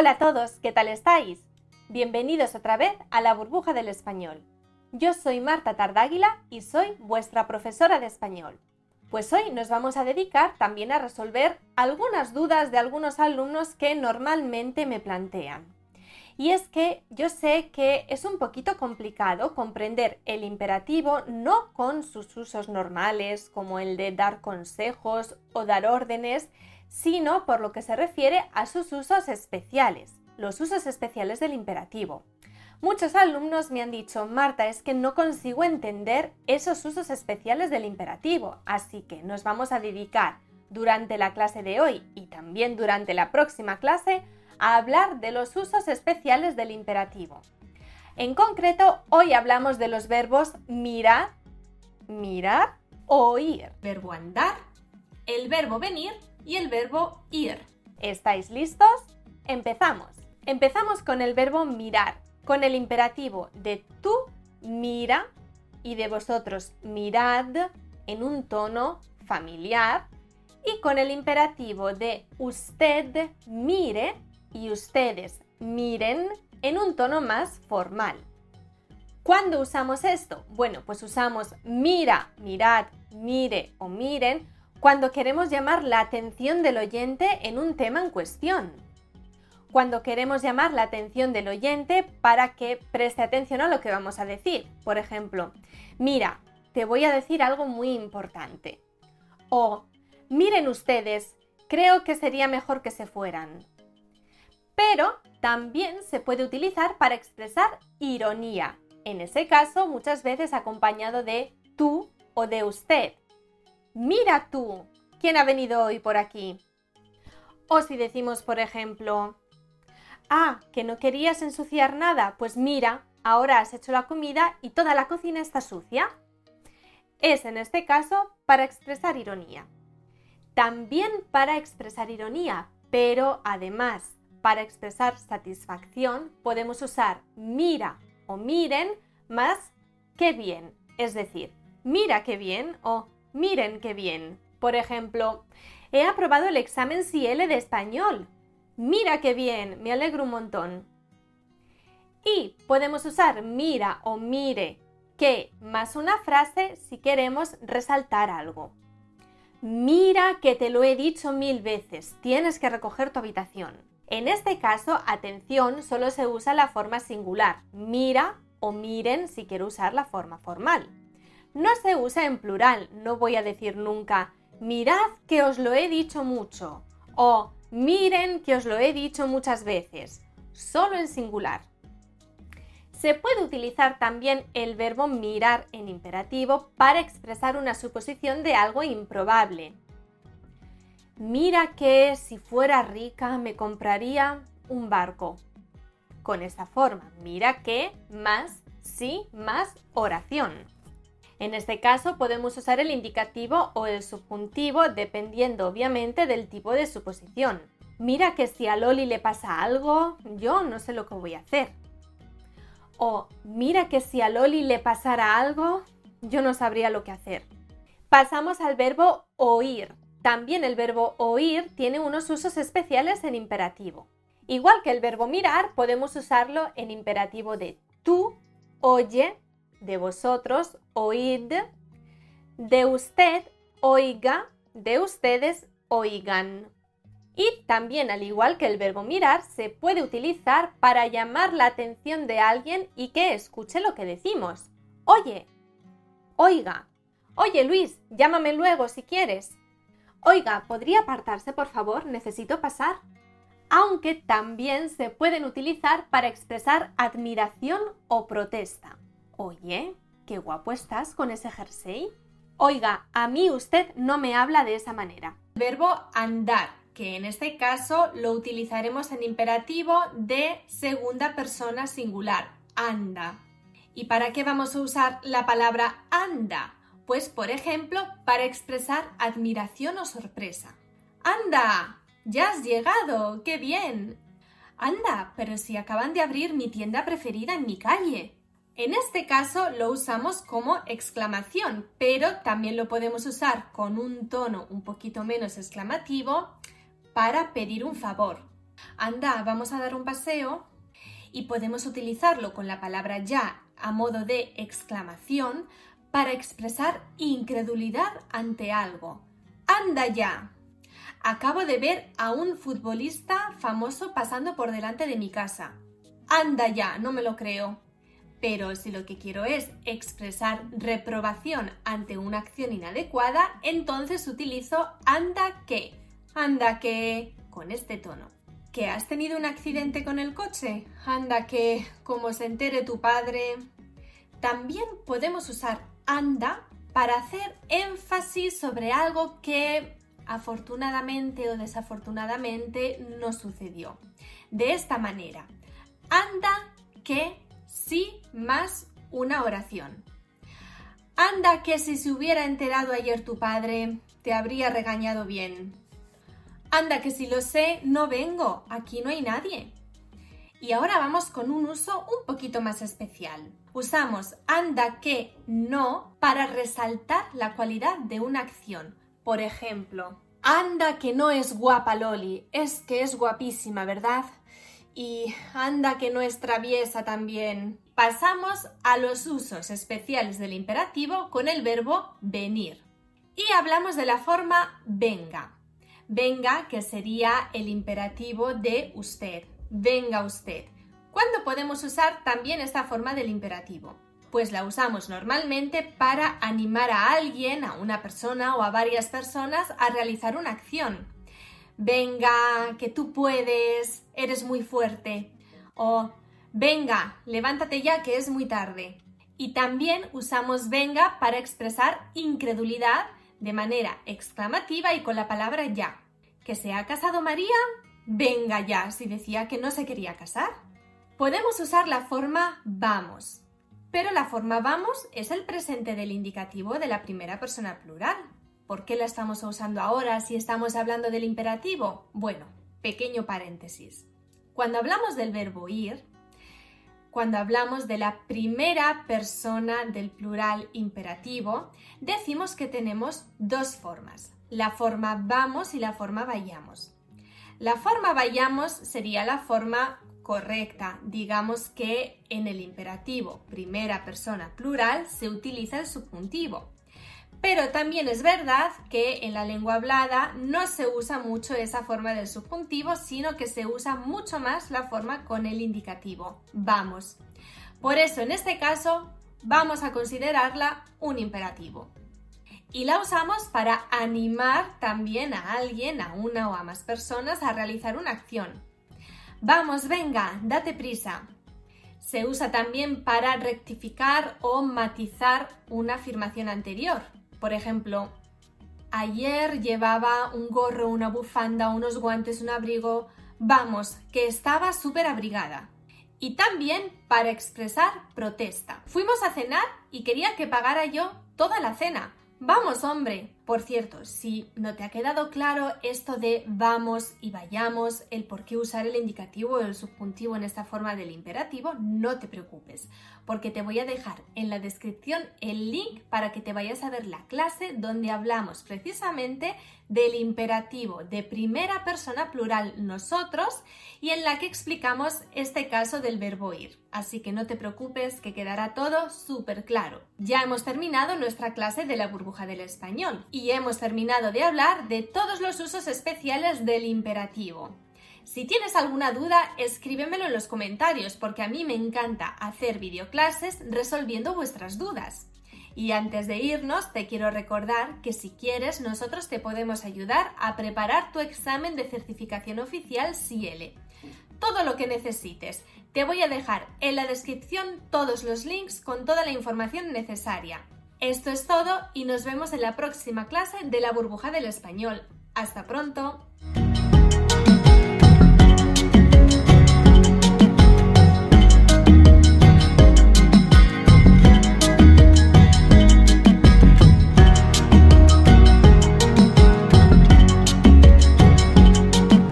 Hola a todos, ¿qué tal estáis? Bienvenidos otra vez a la burbuja del español. Yo soy Marta Tardáguila y soy vuestra profesora de español. Pues hoy nos vamos a dedicar también a resolver algunas dudas de algunos alumnos que normalmente me plantean. Y es que yo sé que es un poquito complicado comprender el imperativo no con sus usos normales, como el de dar consejos o dar órdenes, sino por lo que se refiere a sus usos especiales, los usos especiales del imperativo. Muchos alumnos me han dicho, Marta, es que no consigo entender esos usos especiales del imperativo, así que nos vamos a dedicar durante la clase de hoy y también durante la próxima clase a hablar de los usos especiales del imperativo. En concreto, hoy hablamos de los verbos mirar, mirar, oír, verbo andar, el verbo venir y el verbo ir. ¿Estáis listos? Empezamos. Empezamos con el verbo mirar, con el imperativo de tú mira y de vosotros mirad en un tono familiar y con el imperativo de usted mire y ustedes miren en un tono más formal. ¿Cuándo usamos esto? Bueno, pues usamos mira, mirad, mire o miren cuando queremos llamar la atención del oyente en un tema en cuestión. Cuando queremos llamar la atención del oyente para que preste atención a lo que vamos a decir. Por ejemplo, mira, te voy a decir algo muy importante. O, miren ustedes, creo que sería mejor que se fueran pero también se puede utilizar para expresar ironía, en ese caso muchas veces acompañado de tú o de usted. Mira tú, ¿quién ha venido hoy por aquí? O si decimos, por ejemplo, ah, que no querías ensuciar nada, pues mira, ahora has hecho la comida y toda la cocina está sucia. Es en este caso para expresar ironía. También para expresar ironía, pero además para expresar satisfacción podemos usar mira o miren más qué bien, es decir, mira qué bien o miren qué bien. Por ejemplo, he aprobado el examen CL de español. Mira qué bien, me alegro un montón. Y podemos usar mira o mire que más una frase si queremos resaltar algo. Mira que te lo he dicho mil veces, tienes que recoger tu habitación. En este caso, atención solo se usa la forma singular, mira o miren si quiero usar la forma formal. No se usa en plural, no voy a decir nunca mirad que os lo he dicho mucho o miren que os lo he dicho muchas veces, solo en singular. Se puede utilizar también el verbo mirar en imperativo para expresar una suposición de algo improbable, mira que si fuera rica me compraría un barco. Con esta forma, mira que más sí más oración. En este caso podemos usar el indicativo o el subjuntivo dependiendo obviamente del tipo de suposición. Mira que si a Loli le pasa algo, yo no sé lo que voy a hacer. O mira que si a Loli le pasara algo, yo no sabría lo que hacer. Pasamos al verbo oír. También el verbo oír tiene unos usos especiales en imperativo. Igual que el verbo mirar, podemos usarlo en imperativo de tú, oye, de vosotros, oíd, de usted, oiga, de ustedes, oigan. Y también, al igual que el verbo mirar, se puede utilizar para llamar la atención de alguien y que escuche lo que decimos. Oye, oiga, oye Luis, llámame luego si quieres. Oiga, ¿podría apartarse, por favor? Necesito pasar. Aunque también se pueden utilizar para expresar admiración o protesta. Oye, qué guapo estás con ese jersey. Oiga, a mí usted no me habla de esa manera. Verbo andar, que en este caso lo utilizaremos en imperativo de segunda persona singular, anda. ¿Y para qué vamos a usar la palabra anda? Pues, por ejemplo, para expresar admiración o sorpresa. ¡Anda! ¡Ya has llegado! ¡Qué bien! Anda, pero si acaban de abrir mi tienda preferida en mi calle. En este caso lo usamos como exclamación, pero también lo podemos usar con un tono un poquito menos exclamativo para pedir un favor. anda, vamos a dar un paseo y podemos utilizarlo con la palabra ya a modo de exclamación para expresar incredulidad ante algo. ¡Anda ya! Acabo de ver a un futbolista famoso pasando por delante de mi casa. ¡Anda ya! No me lo creo. Pero si lo que quiero es expresar reprobación ante una acción inadecuada, entonces utilizo anda que. Anda que con este tono. ¿Que has tenido un accidente con el coche? Anda que, como se entere tu padre. También podemos usar anda para hacer énfasis sobre algo que afortunadamente o desafortunadamente no sucedió. De esta manera, anda que sí más una oración. Anda que si se hubiera enterado ayer tu padre, te habría regañado bien. Anda que si lo sé, no vengo, aquí no hay nadie. Y ahora vamos con un uso un poquito más especial. Usamos anda que no para resaltar la cualidad de una acción. Por ejemplo, anda que no es guapa Loli, es que es guapísima, ¿verdad? Y anda que no es traviesa también. Pasamos a los usos especiales del imperativo con el verbo venir. Y hablamos de la forma venga venga, que sería el imperativo de usted. Venga usted. ¿Cuándo podemos usar también esta forma del imperativo? Pues la usamos normalmente para animar a alguien, a una persona o a varias personas a realizar una acción. Venga, que tú puedes, eres muy fuerte. O venga, levántate ya que es muy tarde. Y también usamos venga para expresar incredulidad de manera exclamativa y con la palabra ya. ¿Que se ha casado María? Venga ya, si decía que no se quería casar. Podemos usar la forma vamos, pero la forma vamos es el presente del indicativo de la primera persona plural. ¿Por qué la estamos usando ahora si estamos hablando del imperativo? Bueno, pequeño paréntesis. Cuando hablamos del verbo ir, cuando hablamos de la primera persona del plural imperativo, decimos que tenemos dos formas, la forma vamos y la forma vayamos. La forma vayamos sería la forma correcta. Digamos que en el imperativo primera persona plural se utiliza el subjuntivo. Pero también es verdad que en la lengua hablada no se usa mucho esa forma del subjuntivo, sino que se usa mucho más la forma con el indicativo, vamos. Por eso, en este caso, vamos a considerarla un imperativo. Y la usamos para animar también a alguien, a una o a más personas, a realizar una acción. Vamos, venga, date prisa. Se usa también para rectificar o matizar una afirmación anterior. Por ejemplo, ayer llevaba un gorro, una bufanda, unos guantes, un abrigo. Vamos, que estaba súper abrigada. Y también para expresar protesta. Fuimos a cenar y quería que pagara yo toda la cena. Vamos, hombre. Por cierto, si no te ha quedado claro esto de vamos y vayamos, el por qué usar el indicativo o el subjuntivo en esta forma del imperativo, no te preocupes, porque te voy a dejar en la descripción el link para que te vayas a ver la clase donde hablamos precisamente del imperativo de primera persona plural nosotros y en la que explicamos este caso del verbo ir. Así que no te preocupes que quedará todo súper claro. Ya hemos terminado nuestra clase de la burbuja del español y hemos terminado de hablar de todos los usos especiales del imperativo. Si tienes alguna duda, escríbemelo en los comentarios porque a mí me encanta hacer videoclases resolviendo vuestras dudas. Y antes de irnos, te quiero recordar que si quieres, nosotros te podemos ayudar a preparar tu examen de certificación oficial CIELE. Todo lo que necesites. Te voy a dejar en la descripción todos los links con toda la información necesaria. Esto es todo y nos vemos en la próxima clase de la burbuja del español. Hasta pronto.